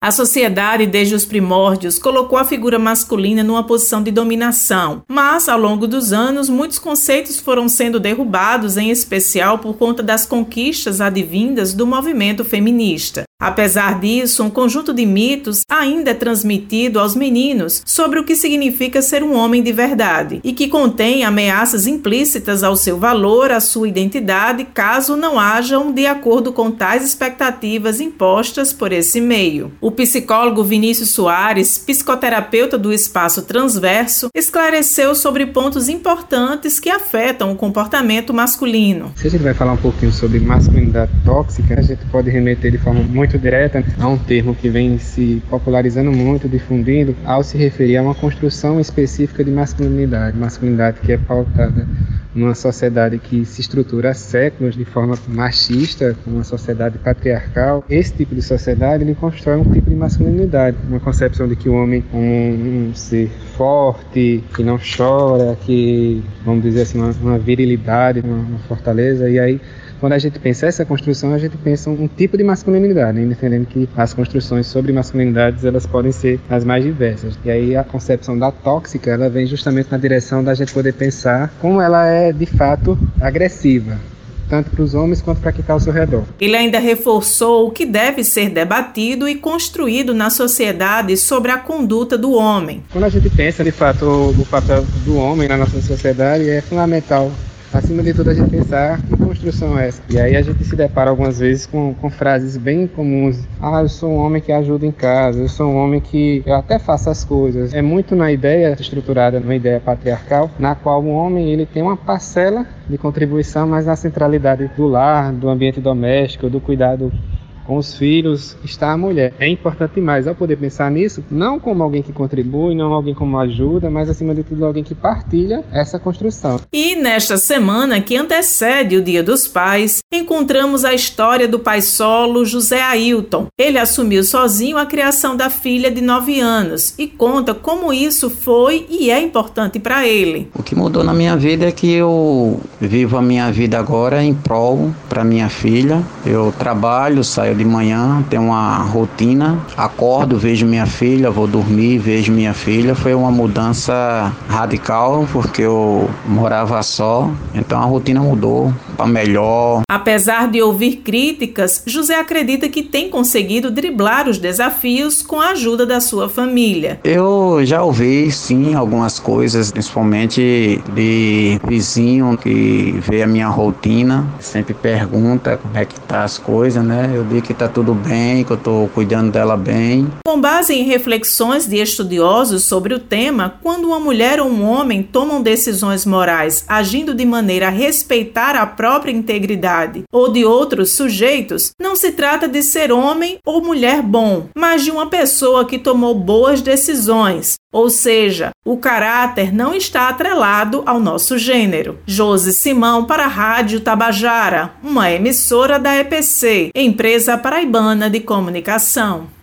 A sociedade, desde os primórdios, colocou a figura masculina numa posição de dominação, mas, ao longo dos anos, muitos conceitos foram sendo derrubados, em especial por conta das conquistas advindas do movimento feminista. Apesar disso, um conjunto de mitos ainda é transmitido aos meninos sobre o que significa ser um homem de verdade e que contém ameaças implícitas ao seu valor, à sua identidade, caso não hajam de acordo com tais expectativas impostas por esse meio. O psicólogo Vinícius Soares, psicoterapeuta do espaço transverso, esclareceu sobre pontos importantes que afetam o comportamento masculino. Se a gente vai falar um pouquinho sobre masculinidade tóxica, a gente pode remeter de forma muito muito direta a um termo que vem se popularizando muito, difundindo, ao se referir a uma construção específica de masculinidade, masculinidade que é pautada numa sociedade que se estrutura há séculos de forma machista, uma sociedade patriarcal, esse tipo de sociedade ele constrói um tipo de masculinidade, uma concepção de que o homem é um, um ser forte, que não chora, que vamos dizer assim uma, uma virilidade, uma, uma fortaleza, e aí quando a gente pensa essa construção, a gente pensa um tipo de masculinidade, né? entendendo que as construções sobre masculinidades elas podem ser as mais diversas. E aí a concepção da tóxica, ela vem justamente na direção da gente poder pensar como ela é de fato agressiva, tanto para os homens quanto para quem está ao seu redor. Ele ainda reforçou o que deve ser debatido e construído na sociedade sobre a conduta do homem. Quando a gente pensa de fato o papel do homem na nossa sociedade, é fundamental acima de tudo a gente pensar que construção é essa. E aí a gente se depara algumas vezes com, com frases bem comuns. Ah, eu sou um homem que ajuda em casa, eu sou um homem que eu até faço as coisas. É muito na ideia estruturada, numa ideia patriarcal, na qual o homem ele tem uma parcela de contribuição, mas na centralidade do lar, do ambiente doméstico, do cuidado com os filhos está a mulher. É importante demais ao poder pensar nisso, não como alguém que contribui, não alguém como ajuda, mas acima de tudo alguém que partilha essa construção. E nesta semana que antecede o Dia dos Pais, encontramos a história do pai solo José Ailton. Ele assumiu sozinho a criação da filha de 9 anos e conta como isso foi e é importante para ele. O que mudou na minha vida é que eu vivo a minha vida agora em prol para minha filha. Eu trabalho, saio de manhã, tenho uma rotina, acordo, vejo minha filha, vou dormir, vejo minha filha. Foi uma mudança radical porque eu morava só, então a rotina mudou para melhor. Apesar de ouvir críticas, José acredita que tem conseguido driblar os desafios com a ajuda da sua família. Eu já ouvi sim algumas coisas, principalmente de vizinho que vê a minha rotina, sempre pergunta como é que tá as coisas, né? Eu digo que tá tudo bem, que eu tô cuidando dela bem. Com base em reflexões de estudiosos sobre o tema, quando uma mulher ou um homem tomam decisões morais agindo de maneira a respeitar a própria integridade ou de outros sujeitos, não se trata de ser homem ou mulher bom, mas de uma pessoa que tomou boas decisões, ou seja, o caráter não está atrelado ao nosso gênero. Josi Simão para a Rádio Tabajara, uma emissora da EPC, empresa paraibana de comunicação.